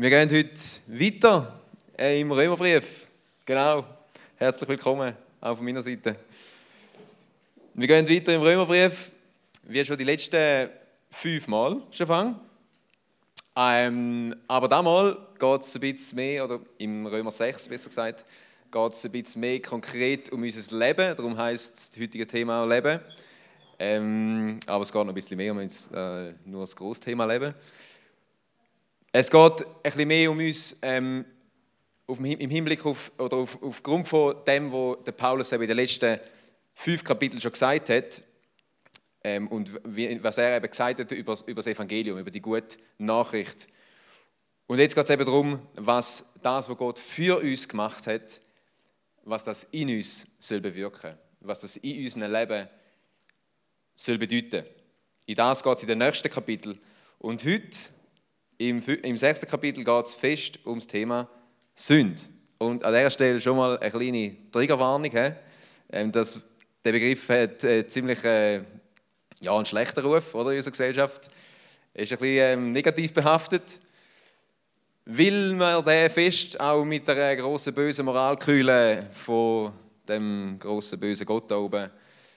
Wir gehen heute weiter äh, im Römerbrief. Genau. Herzlich willkommen auch von meiner Seite. Wir gehen weiter im Römerbrief, wie schon die letzten fünf Mal schon. Ähm, aber damals geht es ein bisschen mehr, oder im Römer 6 besser gesagt, geht es ein bisschen mehr konkret um unser Leben. Darum heißt das heutige Thema auch Leben. Ähm, aber es geht noch ein bisschen mehr um uns, äh, nur das Großthema Leben. Es geht ein bisschen mehr um uns ähm, auf, im Hinblick auf, oder auf, aufgrund von dem, was Paulus in den letzten fünf Kapiteln schon gesagt hat ähm, und wie, was er eben gesagt hat über, über das Evangelium, über die gute Nachricht. Und jetzt geht es eben darum, was das, was Gott für uns gemacht hat, was das in uns soll bewirken, was das in unserem Leben soll bedeuten. In das geht es in den nächsten Kapitel. Und heute im, im sechsten Kapitel geht es fest ums Thema Sünde. Und an dieser Stelle schon mal eine kleine Triggerwarnung. Ähm, das, der Begriff hat äh, ziemlich äh, ja, einen schlechten Ruf oder, in unserer Gesellschaft. Er ist ein bisschen ähm, negativ behaftet. Will man den fest auch mit der grossen bösen Moralkühle von dem grossen bösen Gott da oben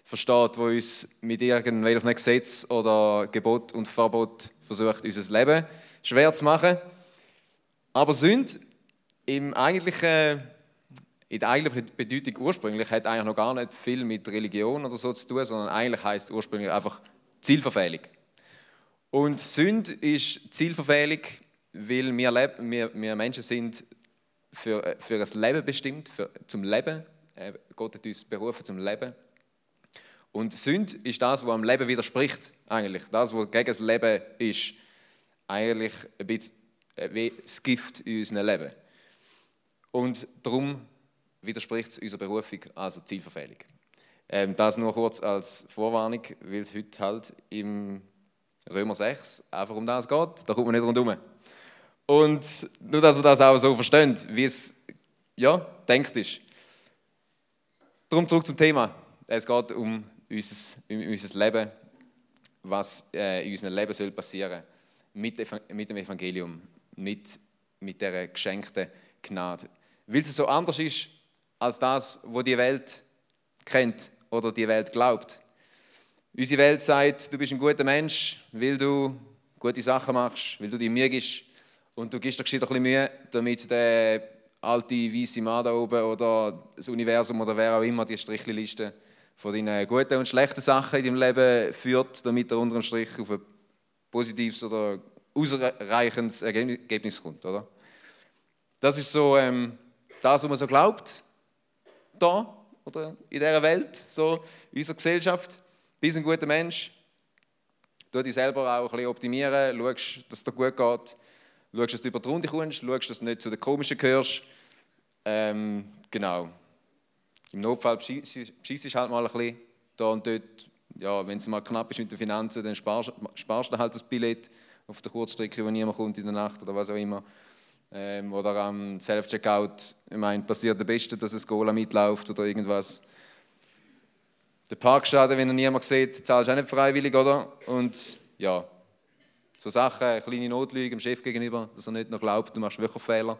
versteht, wo uns mit irgendwelchen Gesetz oder Gebot und Verbot versucht, unser Leben schwer zu machen. Aber Sünde im eigentlichen, in der eigentlichen Bedeutung ursprünglich hat eigentlich noch gar nicht viel mit Religion oder so zu tun, sondern eigentlich heißt ursprünglich einfach Zielverfehlung. Und Sünde ist Zielverfehlung, weil wir, wir, wir Menschen sind für, für ein Leben bestimmt, für, zum Leben. Äh, Gott hat uns berufen zum Leben. Und Sünde ist das, was am Leben widerspricht, eigentlich. Das, was gegen das Leben ist eigentlich ein bisschen äh, wie das Gift in unserem Leben. Und darum widerspricht es unserer Berufung, also Zielverfehlung. Ähm, das nur kurz als Vorwarnung, weil es heute halt im Römer 6 einfach um das geht. Da kommt man nicht rundherum. Und nur, dass man das auch so versteht, wie es ja, denkt ist. Darum zurück zum Thema. Es geht um unser, um unser Leben, was äh, in unserem Leben soll passieren mit, mit dem Evangelium, mit, mit der geschenkten Gnade. Weil es so anders ist als das, was die Welt kennt oder die Welt glaubt. Unsere Welt sagt, du bist ein guter Mensch, weil du gute Sachen machst, weil du dich Mühe gibst und du gibst dir ein bisschen Mühe, damit der alte weiße Mann da oben oder das Universum oder wer auch immer die Strichliste von deinen guten und schlechten Sachen in deinem Leben führt, damit er unter dem Strich auf ein positives oder ausreichendes Ergebnis kommt. Oder? Das ist so ähm, das, was man so glaubt, da oder in dieser Welt, so in unserer Gesellschaft. Du bist ein guter Mensch, du dich selber auch ein bisschen optimieren, schaust, dass es dir gut geht, schaust, dass du über die Runde kommst, schaust, dass du nicht zu den Komischen gehörst. Ähm, genau. Im Notfall beschießt halt mal ein bisschen da und dort ja, wenn es mal knapp ist mit den Finanzen, dann sparst, sparst du halt das Billett auf der Kurzstrecke, wo niemand kommt in der Nacht oder was auch immer. Ähm, oder am Self-Checkout, ich meine, passiert der Beste, dass es Gola mitläuft oder irgendwas. Der Parkschaden, wenn er niemand sieht, zahlst du auch nicht freiwillig, oder? Und ja, so Sachen, kleine Notlüge dem Chef gegenüber, dass er nicht noch glaubt, du machst wirklich Fehler.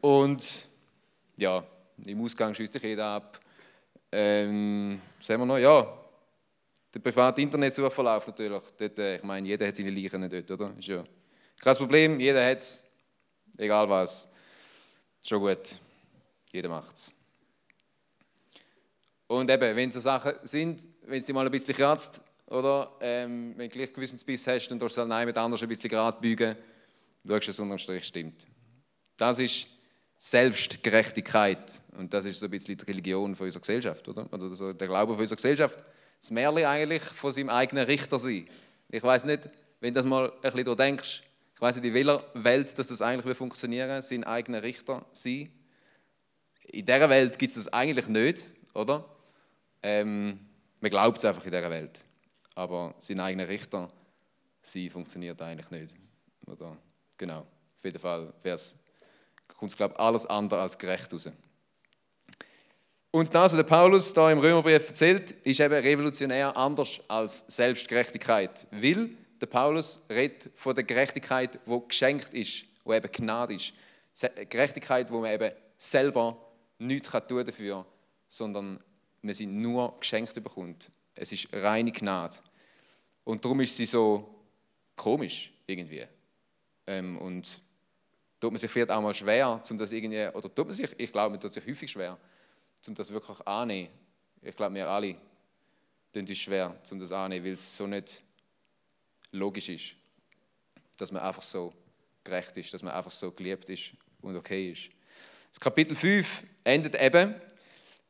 Und ja, im Ausgang schießt dich jeder ab. Ähm, sagen wir noch, ja, der private Internetsuchverlauf natürlich. Dort, äh, ich meine, jeder hat seine Leichen dort, oder? Ist ja kein Problem, jeder hat es, egal was. Schon gut, jeder macht es. Und eben, wenn so Sachen sind, wenn es dir mal ein bisschen kratzt, oder ähm, wenn du gleich Gewissensbiss hast, dann darfst du halt jemand anders ein bisschen gerade beugen, schaust, dass es unterm Strich stimmt. Das ist Selbstgerechtigkeit. Und das ist so ein bisschen die Religion von unserer Gesellschaft, oder? Oder so der Glaube von unserer Gesellschaft. Das Märchen eigentlich von seinem eigenen Richter sein. Ich weiß nicht, wenn du das mal ein bisschen denkst, ich weiß nicht, in welcher Welt dass das eigentlich funktionieren sein eigener Richter sein. In dieser Welt gibt es das eigentlich nicht, oder? Ähm, man glaubt es einfach in dieser Welt. Aber sein eigener Richter sein funktioniert eigentlich nicht. Oder? Genau. Auf jeden Fall wäre es kommt es, glaube ich, alles andere als gerecht raus. Und das, was der Paulus da im Römerbrief erzählt, ist eben revolutionär anders als Selbstgerechtigkeit. Weil der Paulus redet von der Gerechtigkeit, wo geschenkt ist, wo eben Gnade ist. Gerechtigkeit, wo man eben selber nichts tun dafür, sondern man sie nur geschenkt bekommt. Es ist reine Gnade. Und darum ist sie so komisch irgendwie. Ähm, und tut man sich vielleicht auch mal schwer, um das irgendwie, oder tut man sich, ich glaube, man tut sich häufig schwer, um das wirklich anzunehmen. Ich glaube, wir alle tun es schwer, um das anzunehmen, weil es so nicht logisch ist, dass man einfach so gerecht ist, dass man einfach so geliebt ist und okay ist. Das Kapitel 5 endet eben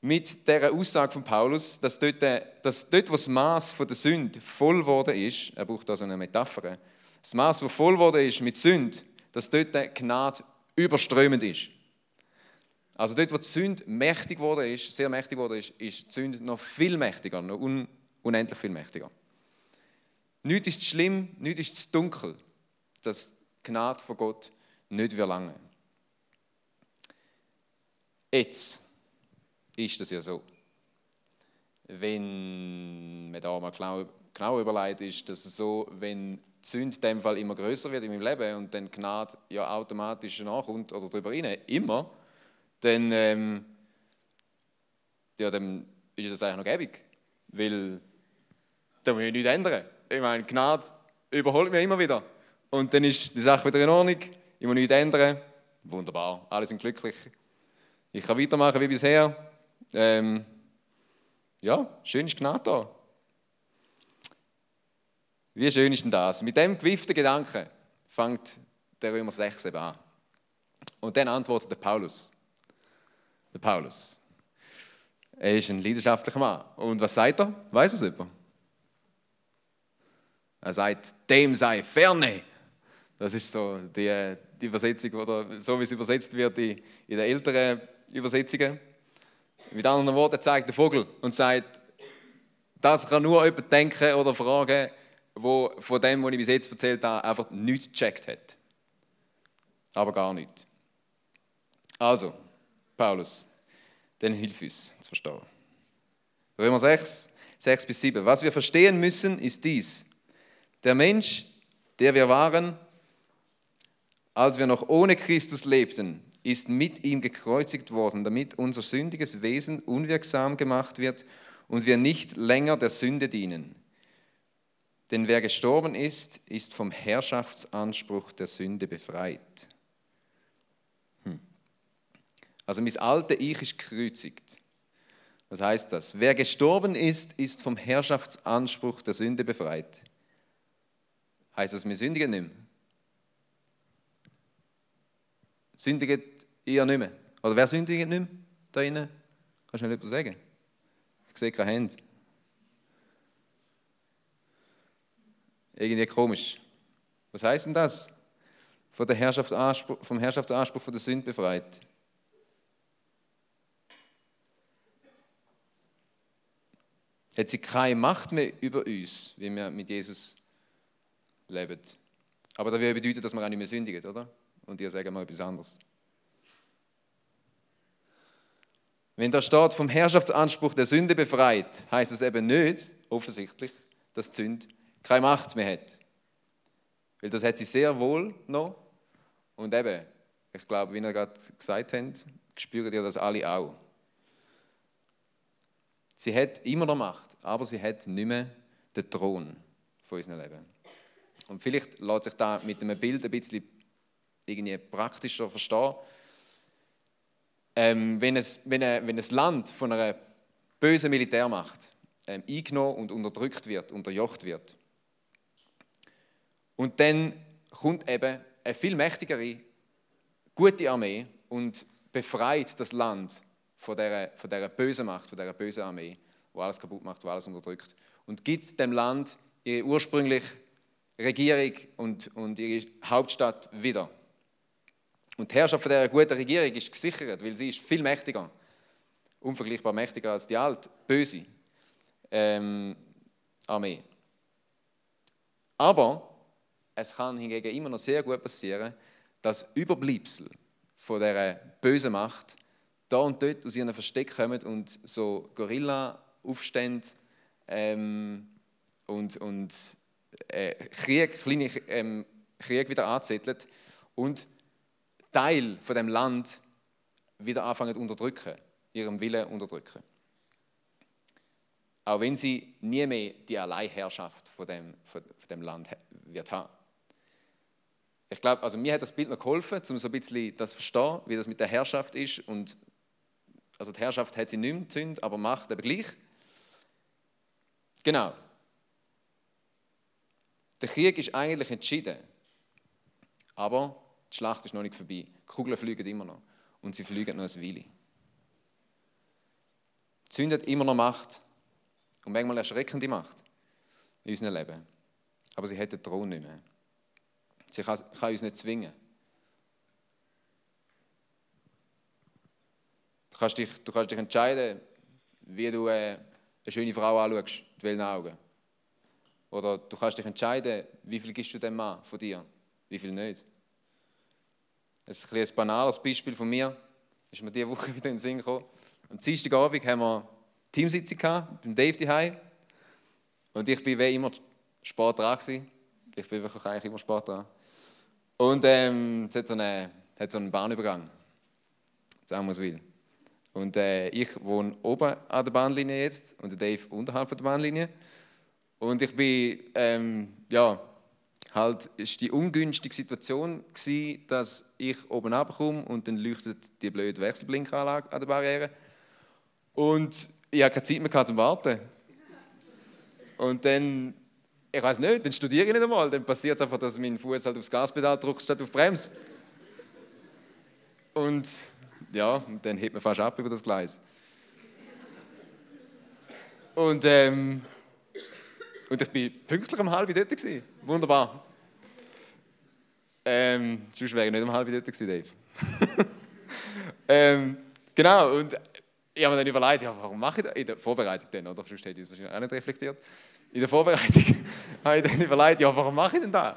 mit der Aussage von Paulus, dass dort, dass dort wo das Maß der Sünde voll geworden ist, er braucht da so eine Metapher, das Maß, das voll geworden ist mit Sünde, dass dort Gnade überströmend ist. Also dort, wo die Sünde mächtig geworden ist, sehr mächtig geworden ist, ist die Sünde noch viel mächtiger, noch un unendlich viel mächtiger. Nichts ist schlimm, nichts ist zu dunkel, dass die Gnade von Gott nicht wir lange. Jetzt ist das ja so. Wenn man da mal genau, genau überlegt, ist das so, wenn die Sünde in dem Fall immer größer wird in meinem Leben und dann Gnade ja automatisch nachkommt oder darüber rein, immer, dann, ähm, ja, dann ist das eigentlich noch gäbig. Weil da muss ich nichts ändern. Ich meine, Gnade überholt mich immer wieder. Und dann ist die Sache wieder in Ordnung. Ich muss nichts ändern. Wunderbar, alle sind glücklich. Ich kann weitermachen wie bisher. Ähm, ja, schön ist Gnade da. Wie schön ist denn das? Mit dem gewifften Gedanken fängt der Römer 6 eben an. Und dann antwortet der Paulus. Der Paulus. Er ist ein leidenschaftlicher Mann. Und was sagt er? Weiß es jemand? Er sagt, dem sei ferne. Das ist so die, die Übersetzung, oder so wie es übersetzt wird in, in den älteren Übersetzungen. Mit anderen Worten zeigt der Vogel und sagt, das kann nur jemand denken oder fragen, wo von dem, was ich bis jetzt erzählt habe, einfach nichts gecheckt hat. Aber gar nichts. Also, Paulus, dann hilf uns zu verstehen. Römer 6, 6 bis 7. Was wir verstehen müssen, ist dies. Der Mensch, der wir waren, als wir noch ohne Christus lebten, ist mit ihm gekreuzigt worden, damit unser sündiges Wesen unwirksam gemacht wird und wir nicht länger der Sünde dienen. Denn wer gestorben ist, ist vom Herrschaftsanspruch der Sünde befreit. Hm. Also mein alte Ich ist gekreuzigt. Was heißt das? Wer gestorben ist, ist vom Herrschaftsanspruch der Sünde befreit. Heißt das, wir sündigen nicht mehr? Sündigen ihr nicht mehr? Oder wer sündigt nicht mehr da drinnen? Kannst du mir etwas sagen? Ich sehe keine Hände. Irgendwie komisch. Was heißt denn das? Von der Herrschaftsanspruch, vom Herrschaftsanspruch von der Sünde befreit. Hat sie keine Macht mehr über uns, wie wir mit Jesus leben. Aber das würde bedeuten, dass wir auch nicht mehr sündigen, oder? Und ihr sagt mal etwas anderes. Wenn da steht, vom Herrschaftsanspruch der Sünde befreit, heißt es eben nicht, offensichtlich, dass die Sünde keine Macht mehr hat. Weil das hat sie sehr wohl noch. Und eben, ich glaube, wie ihr gerade gesagt habt, spürt ihr das alle auch. Sie hat immer noch Macht, aber sie hat nicht mehr den Thron von unserem Leben. Und vielleicht lässt sich da mit einem Bild ein bisschen irgendwie praktischer verstehen. Ähm, wenn, es, wenn, ein, wenn ein Land von einer bösen Militärmacht ähm, eingenommen und unterdrückt wird, unterjocht wird, und dann kommt eben eine viel mächtigere, gute Armee und befreit das Land von dieser, von dieser bösen Macht, von dieser bösen Armee, die alles kaputt macht, die alles unterdrückt. Und gibt dem Land ihre ursprüngliche Regierung und, und ihre Hauptstadt wieder. Und die Herrschaft von dieser guten Regierung ist gesichert, weil sie ist viel mächtiger, unvergleichbar mächtiger als die alte, böse ähm, Armee. Aber es kann hingegen immer noch sehr gut passieren, dass Überbleibsel von dieser bösen Macht da und dort aus ihren Versteck kommen und so Gorilla-Aufstände ähm, und, und äh, Krieg, kleine ähm, Krieg wieder anzettelt und Teil von dem Land wieder anfangen zu unterdrücken, ihrem Willen unterdrücken. Auch wenn sie nie mehr die Alleinherrschaft von dem, von, dem Land wird haben. Ich glaube, also mir hat das Bild noch geholfen, um so ein bisschen das zu verstehen, wie das mit der Herrschaft ist. Und, also die Herrschaft hat sie nicht mehr gezündet, aber Macht eben gleich. Genau. Der Krieg ist eigentlich entschieden. Aber die Schlacht ist noch nicht vorbei. Die Kugeln fliegen immer noch. Und sie fliegen noch ein Weile. Die Sünde immer noch Macht. Und manchmal erschreckende Macht in unserem Leben. Aber sie hat den Thron nicht mehr. Sie kann, kann uns nicht zwingen. Du kannst dich, du kannst dich entscheiden, wie du äh, eine schöne Frau anschaust, mit welchen Augen. Oder du kannst dich entscheiden, wie viel gibst du dem Mann von dir, wie viel nicht. Das ist ein, ein banales Beispiel von mir. Das ist mir diese Woche wieder in den Sinn gekommen. Am Dienstagabend haben wir Teamsitzung gehabt, beim Dave daheim. Und ich bin wie immer spät dran gewesen. Ich bin wirklich eigentlich immer spät dran. Und ähm, es hat so, eine, hat so einen Bahnübergang. Samuelswil. Und äh, ich wohne oben an der Bahnlinie jetzt und Dave unterhalb von der Bahnlinie. Und ich bin, ähm, ja, halt, ist die ungünstige Situation gewesen, dass ich oben abkomme und dann leuchtet die blöde Wechselblinkanlage an der Barriere. Und ich habe keine Zeit mehr zum Warten. Und dann, ich weiß nicht, dann studiere ich nicht einmal. Dann passiert es einfach, dass mein Fuß halt aufs Gaspedal drückt statt auf Bremse. Und ja, dann hebt man fast ab über das Gleis. Und, ähm, und ich bin pünktlich um halb dort. Gewesen. Wunderbar. Ähm, sonst wäre ich nicht um halb dort gewesen, Dave. ähm, genau, und ich habe mir dann überlegt, ja, warum mache ich das? In der Vorbereitung dann, oder? Sonst hätte ich das wahrscheinlich auch nicht reflektiert. In der Vorbereitung habe ich dann überlegt, ja, warum mache ich denn das?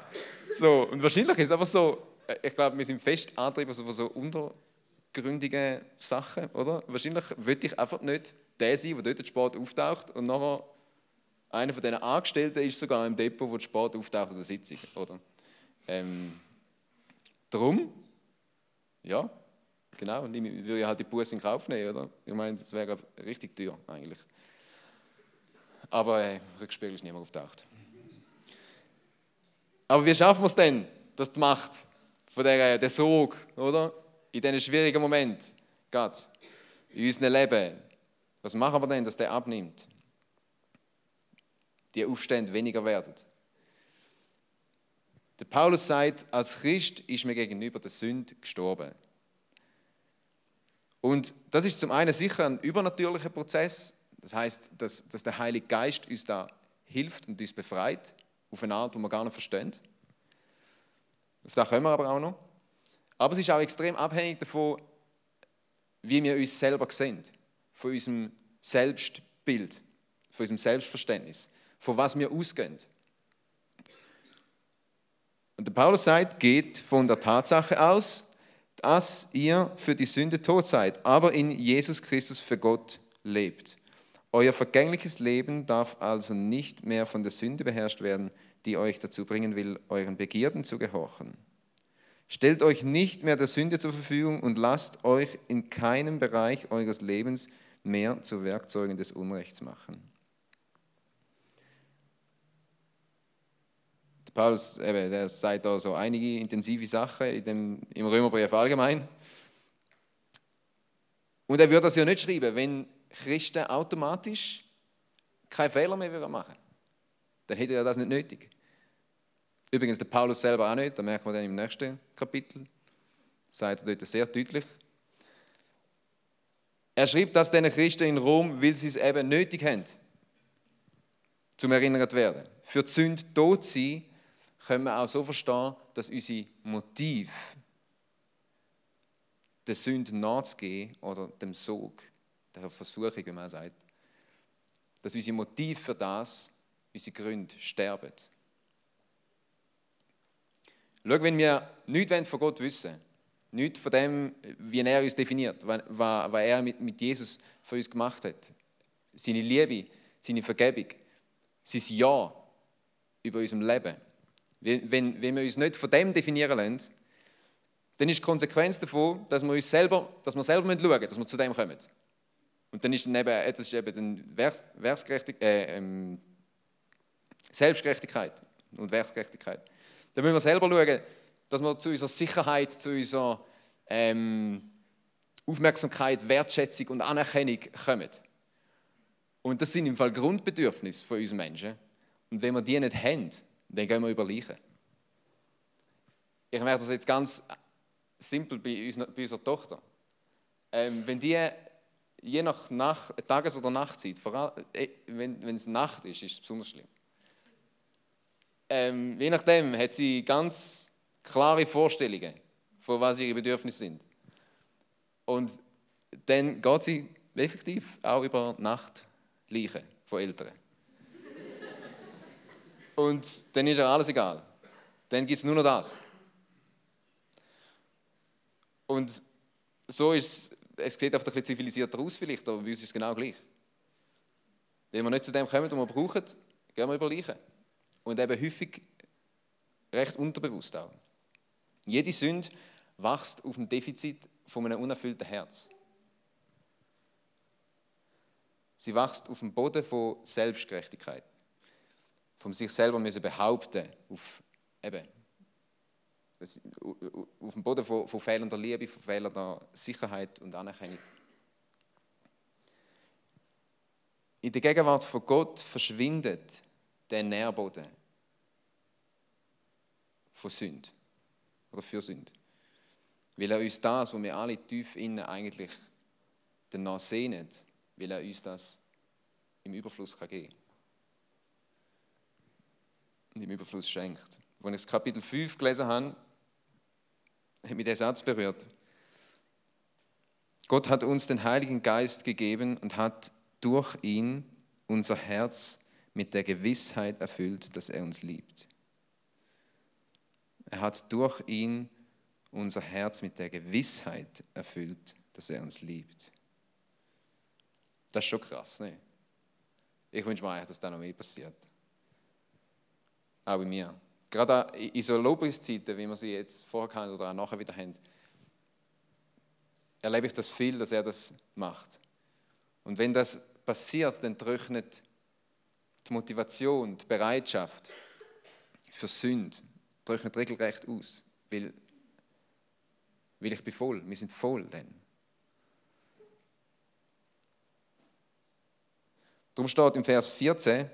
So, und wahrscheinlich ist es einfach so, äh, ich glaube, wir sind fest angetrieben von so untergründigen Sachen, oder? Wahrscheinlich würde ich einfach nicht der sein, der dort der Sport auftaucht und nachher einer von diesen Angestellten ist sogar im Depot, wo der Sport auftaucht oder Sitzung, oder? Ähm, darum, ja, Genau, und ich würde ja halt die Buße in Kauf nehmen, oder? Ich meine, das wäre richtig teuer eigentlich. Aber äh, Rückspiegel ist niemand auftaucht. Aber wie schaffen wir es denn, dass die Macht von der, der Sog, oder? In diesen schwierigen Moment, geht's, in unserem Leben, was machen wir denn, dass der abnimmt? Die Aufstände weniger werden. Der Paulus sagt, als Christ ist mir gegenüber der Sünde gestorben. Und das ist zum einen sicher ein übernatürlicher Prozess. Das heißt, dass, dass der Heilige Geist uns da hilft und uns befreit, auf eine Art, die wir gar nicht verstehen. Auf das kommen wir aber auch noch. Aber es ist auch extrem abhängig davon, wie wir uns selber sehen, von unserem Selbstbild, von unserem Selbstverständnis, von was wir ausgehen. Und der Paulus sagt, geht von der Tatsache aus, dass ihr für die Sünde tot seid, aber in Jesus Christus für Gott lebt. Euer vergängliches Leben darf also nicht mehr von der Sünde beherrscht werden, die euch dazu bringen will, euren Begierden zu gehorchen. Stellt euch nicht mehr der Sünde zur Verfügung und lasst euch in keinem Bereich eures Lebens mehr zu Werkzeugen des Unrechts machen. Paulus eben, der sagt da so einige intensive Sachen in dem, im Römerbrief allgemein. Und er würde das ja nicht schreiben, wenn Christen automatisch keine Fehler mehr machen Dann hätte er das nicht nötig. Übrigens, der Paulus selber auch nicht, da merken wir dann im nächsten Kapitel. Sagt er dort sehr deutlich. Er schreibt das den Christen in Rom, weil sie es eben nötig haben, zum erinnert werden. Für die Sünde tot sein können wir auch so verstehen, dass unser Motiv, der Sünde nachzugehen oder dem Sog, der Versuchung, wie man sagt, dass unser Motiv für das, unsere Gründe sterben. Schau, wenn wir nichts von Gott wissen, nichts von dem, wie er uns definiert, was, er mit Jesus für uns gemacht hat, seine Liebe, seine Vergebung, sein Ja, über unserem Leben, wenn, wenn wir uns nicht von dem definieren lassen, dann ist die Konsequenz davon, dass wir uns selber, dass wir selber schauen müssen, dass wir zu dem kommen. Und dann ist eben, das ist eben dann äh, ähm, Selbstgerechtigkeit und Werksgerechtigkeit. Dann müssen wir selber schauen, dass wir zu unserer Sicherheit, zu unserer ähm, Aufmerksamkeit, Wertschätzung und Anerkennung kommen. Und das sind im Fall Grundbedürfnisse von uns Menschen. Und wenn wir die nicht haben, dann gehen wir über Leichen. Ich merke das jetzt ganz simpel bei, uns, bei unserer Tochter. Ähm, wenn die je nach Nacht, Tages- oder Nachtzeit, vor allem, äh, wenn, wenn es Nacht ist, ist es besonders schlimm. Ähm, je nachdem hat sie ganz klare Vorstellungen, von was ihre Bedürfnisse sind. Und dann geht sie effektiv auch über Nachtleichen von Eltern. Und dann ist ja alles egal. Dann gibt es nur noch das. Und so ist es, sieht einfach ein bisschen zivilisierter aus vielleicht, aber bei uns ist es genau gleich. Wenn wir nicht zu dem kommen, was wir brauchen, gehen wir über Leichen. Und eben häufig recht unterbewusst auch. Jede Sünde wächst auf dem Defizit von einem unerfüllten Herz. Sie wächst auf dem Boden von Selbstgerechtigkeit. Vom sich selber müssen behaupten, auf, eben, auf dem Boden von, von fehlender Liebe, von fehlender Sicherheit und Anerkennung. In der Gegenwart von Gott verschwindet der Nährboden von Sünde oder für Sünde. Weil er uns das, wo wir alle tief innen eigentlich danach sehnen, will er uns das im Überfluss geben kann. Und im Überfluss schenkt. Als ich Kapitel 5 gelesen habe, hat mich der Satz berührt. Gott hat uns den Heiligen Geist gegeben und hat durch ihn unser Herz mit der Gewissheit erfüllt, dass er uns liebt. Er hat durch ihn unser Herz mit der Gewissheit erfüllt, dass er uns liebt. Das ist schon krass, ne? Ich wünsche mir eigentlich, dass das noch mehr passiert. Auch bei mir. Gerade in so Lobpreiszeiten, wie wir sie jetzt vorher haben oder auch nachher wieder haben, erlebe ich das viel, dass er das macht. Und wenn das passiert, dann trocknet die Motivation, die Bereitschaft für Sünde, trocknet regelrecht aus. Weil, weil ich bin voll, wir sind voll dann. Darum steht im Vers 14,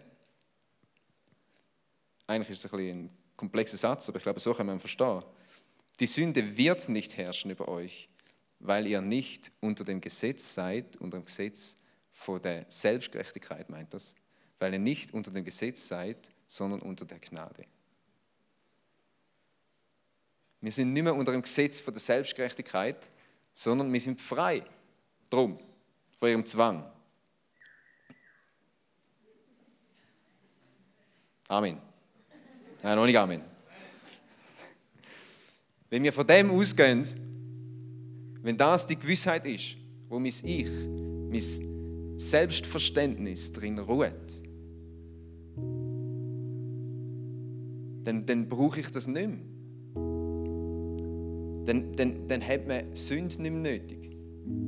eigentlich ist es ein, ein komplexer Satz, aber ich glaube, so kann man verstehen. Die Sünde wird nicht herrschen über euch, weil ihr nicht unter dem Gesetz seid, unter dem Gesetz vor der Selbstgerechtigkeit meint das, weil ihr nicht unter dem Gesetz seid, sondern unter der Gnade. Wir sind nicht mehr unter dem Gesetz von der Selbstgerechtigkeit, sondern wir sind frei. Drum, vor ihrem Zwang. Amen. Nein, noch nicht Amen. Wenn wir von dem ausgehen, wenn das die Gewissheit ist, wo mein Ich, mein Selbstverständnis drin ruht, dann, dann brauche ich das nicht mehr dann, dann, dann hat man Sünde nicht mehr nötig.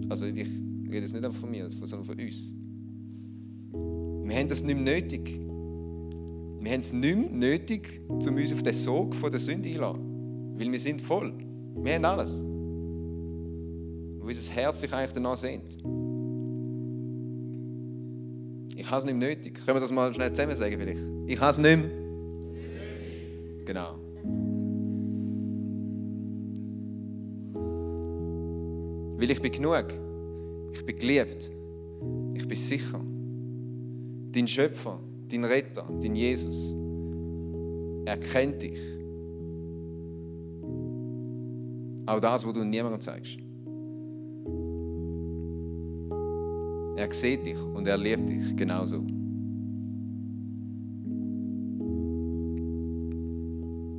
Also ich rede jetzt nicht einfach von mir, sondern von uns. Wir haben das nicht mehr nötig. Wir haben es nicht mehr nötig, um uns auf den Sog der Sünde einzulassen. Weil wir sind voll. Wir haben alles. Wo unser Herz sich eigentlich danach sehnt. Ich habe es nicht mehr nötig. Können wir das mal schnell zusammen sagen vielleicht? Ich habe es nicht mehr. Genau. Weil ich bin genug. Ich bin geliebt. Ich bin sicher. Dein Schöpfer, dein Retter, dein Jesus, er kennt dich. Auch das, was du niemandem zeigst. Er sieht dich und er liebt dich genauso.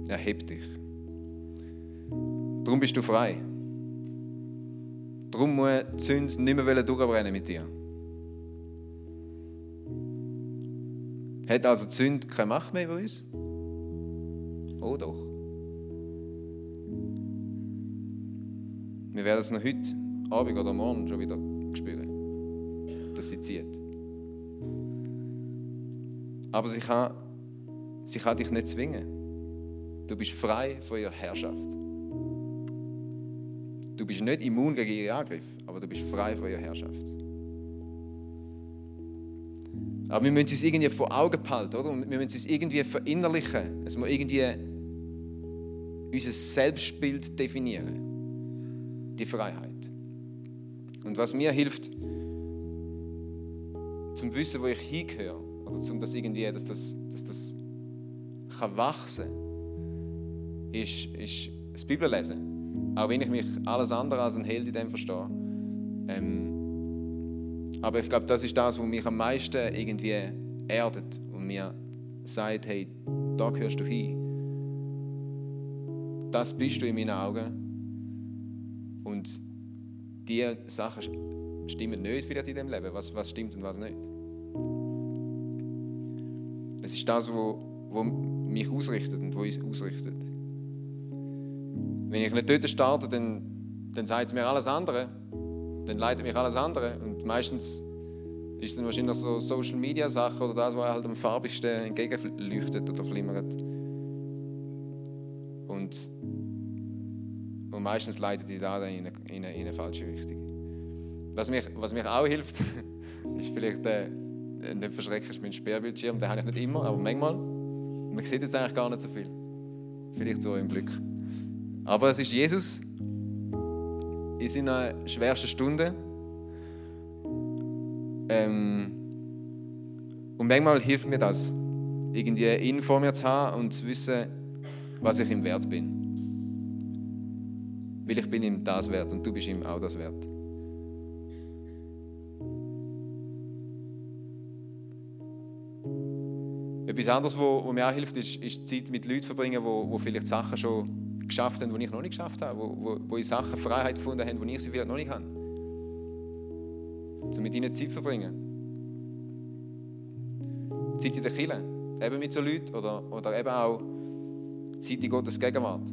Er hebt dich. Darum bist du frei. Darum muss die Sünde nicht mehr durchbrennen mit dir. Hat also die Sünde keine Macht mehr über uns? oh doch. Wir werden es noch heute Abend oder morgen schon wieder spüren, dass sie zieht. Aber sie kann, sie kann dich nicht zwingen. Du bist frei von ihrer Herrschaft. Du bist nicht immun gegen ihren Angriff, aber du bist frei von ihrer Herrschaft. Aber wir müssen es uns irgendwie vor Augen behalten, oder? wir müssen es irgendwie verinnerlichen. Es muss irgendwie unser Selbstbild definieren. Die Freiheit. Und was mir hilft, zum Wissen, wo ich hingehöre, oder zum das irgendwie, dass das, dass das kann wachsen ist, ist das Bibellesen. Auch wenn ich mich alles andere als ein Held in dem verstehe. Ähm, aber ich glaube, das ist das, was mich am meisten irgendwie erdet und mir sagt, hey, da gehörst du hin. Das bist du in meinen Augen. Und diese Sachen stimmen nicht vielleicht in dem Leben. Was, was stimmt und was nicht. Es ist das, was mich ausrichtet und was uns ausrichtet. Wenn ich nicht dort starte, dann, dann sagt es mir alles andere. Dann leitet mich alles andere. Meistens ist es wahrscheinlich so Social Media Sachen oder das, was halt am farbigsten entgegenleuchtet oder flimmert. Und, und meistens leitet die da in eine, in eine, in eine falsche Richtung. Was, mich, was mich auch hilft, ist vielleicht der, nicht verschrecken, ist mein Sperrbildschirm. Den habe ich nicht immer, aber manchmal. Man sieht jetzt eigentlich gar nicht so viel. Vielleicht so im Glück. Aber es ist Jesus in seiner schwersten Stunde. Ähm, und manchmal hilft mir das, irgendwie ihn vor mir zu haben und zu wissen, was ich ihm wert bin. Weil ich bin ihm das wert und du bist ihm auch das wert. Etwas anderes, was mir auch hilft, ist, ist Zeit mit Leuten verbringen, wo vielleicht Sachen schon geschafft haben, die ich noch nicht geschafft habe, wo, wo, wo in Sachen Freiheit gefunden haben, die ich sie vielleicht noch nicht habe. Um mit ihnen Zeit zu verbringen. Zeit in der Kirche, eben mit so Leuten oder, oder eben auch Zeit in Gottes Gegenwart.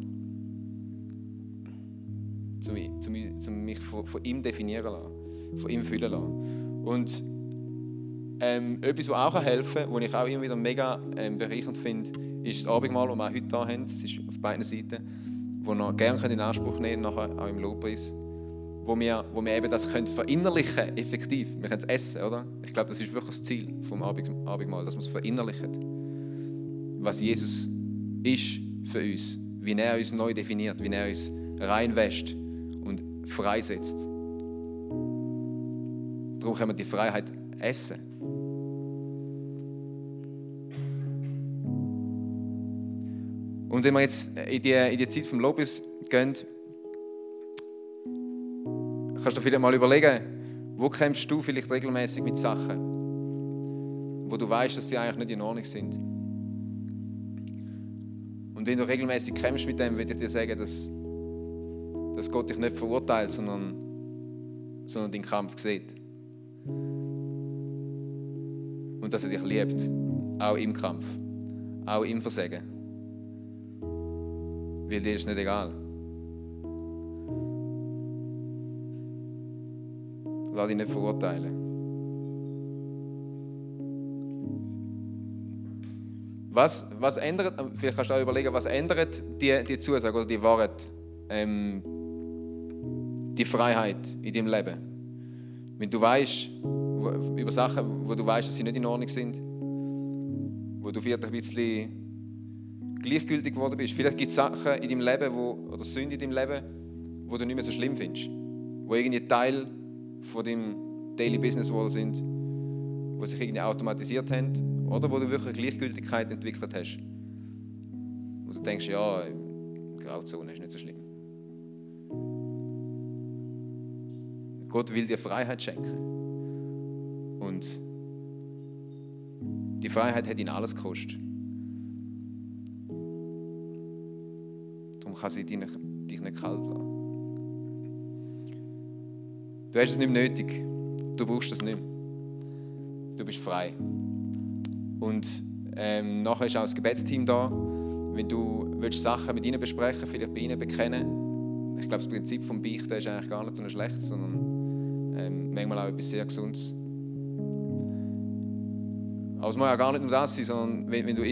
Um, um, um mich von, von, ihm definieren lassen, von ihm fühlen lassen. Und ähm, etwas, was auch helfen kann, was ich auch immer wieder mega ähm, bereichernd finde, ist das Abendmahl, das wir auch heute hier haben. Es ist auf beiden Seiten wo wir gerne in Anspruch nehmen nachher auch im Lobpreis, wo wir, wo wir eben das können verinnerlichen effektiv. Wir können es essen, oder? Ich glaube, das ist wirklich das Ziel vom Abendmahl, dass wir es verinnerlichen. Was Jesus ist für uns, wie er uns neu definiert, wie er uns reinwäscht und freisetzt. Darum können wir die Freiheit essen. Und wenn wir jetzt in die, in die Zeit vom Lobis gehen, kannst du vielleicht mal überlegen, wo kämpfst du vielleicht regelmäßig mit Sachen, wo du weißt, dass sie eigentlich nicht in Ordnung sind. Und wenn du regelmäßig kämpfst mit dem, würde ich dir sagen, dass, dass Gott dich nicht verurteilt, sondern, sondern den Kampf sieht. Und dass er dich liebt, auch im Kampf, auch im Versagen. Weil dir ist nicht egal. Lass dich nicht verurteilen. Was, was ändert, vielleicht kannst du auch überlegen, was ändert die, die Zusage oder die Wahrheit, ähm, die Freiheit in deinem Leben? Wenn du weißt, über Sachen, wo du weißt, dass sie nicht in Ordnung sind, wo du vielleicht ein bisschen gleichgültig geworden bist. Vielleicht gibt es Sachen in deinem Leben wo, oder Sünden in deinem Leben, wo du nicht mehr so schlimm findest. Wo irgendwie Teil von deinem Daily Business geworden sind, wo sich irgendwie automatisiert haben oder wo du wirklich Gleichgültigkeit entwickelt hast. Wo du denkst, ja, Grauzone ist nicht so schlimm. Gott will dir Freiheit schenken. Und die Freiheit hat ihn alles gekostet. kann sie dich nicht kalt lassen. Du hast es nicht mehr nötig. Du brauchst es nicht mehr. Du bist frei. Und ähm, nachher ist auch das Gebetsteam da. Wenn du willst Sachen mit ihnen besprechen vielleicht bei ihnen bekennen. Ich glaube, das Prinzip des Beichten ist eigentlich gar nicht so schlecht, sondern ähm, manchmal auch etwas sehr Gesundes. Aber es muss ja gar nicht nur das sein, sondern wenn, wenn du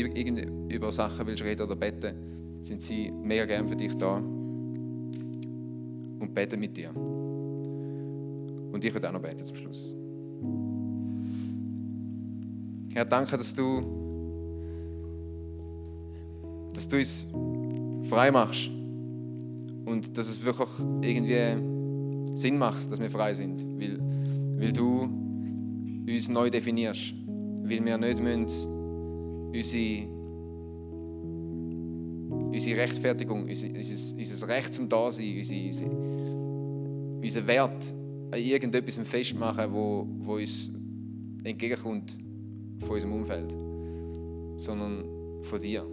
über Sachen willst reden oder beten, sind sie mega gern für dich da und beten mit dir. Und ich werde auch noch beten zum Schluss. Herr, danke, dass du, dass du uns frei machst und dass es wirklich irgendwie Sinn macht, dass wir frei sind, weil, weil du uns neu definierst weil wir nicht müssen unsere, unsere Rechtfertigung, unser, unser, unser Recht zum Dasein, unsere, unseren Wert an irgendetwas festmachen, wo, wo uns entgegenkommt von unserem Umfeld, sondern von dir.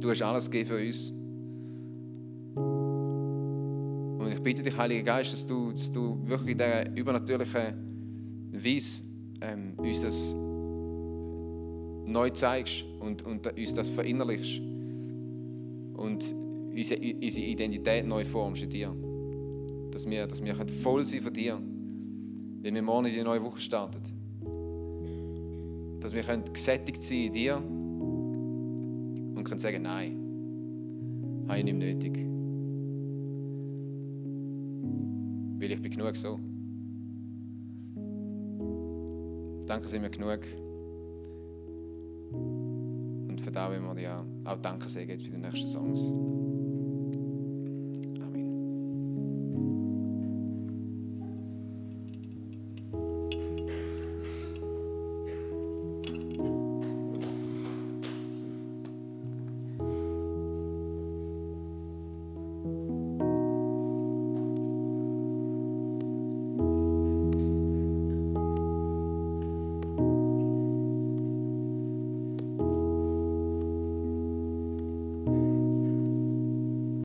Du hast alles gegeben für uns. Und ich bitte dich, Heiliger Geist, dass du, dass du wirklich in dieser übernatürlichen Weise ähm, uns das neu zeigst und, und uns das verinnerlichst und unsere, unsere Identität neu formst in dir. Dass wir, dass wir voll sein von dir, wenn wir morgen in die neue Woche starten. Dass wir gesättigt sein in dir und können sagen, nein, habe ich nicht nötig. Weil ich bin genug so. Danke sind wir genug. Und für das wollen wir dir auch Danke sagen jetzt bei den nächsten Songs.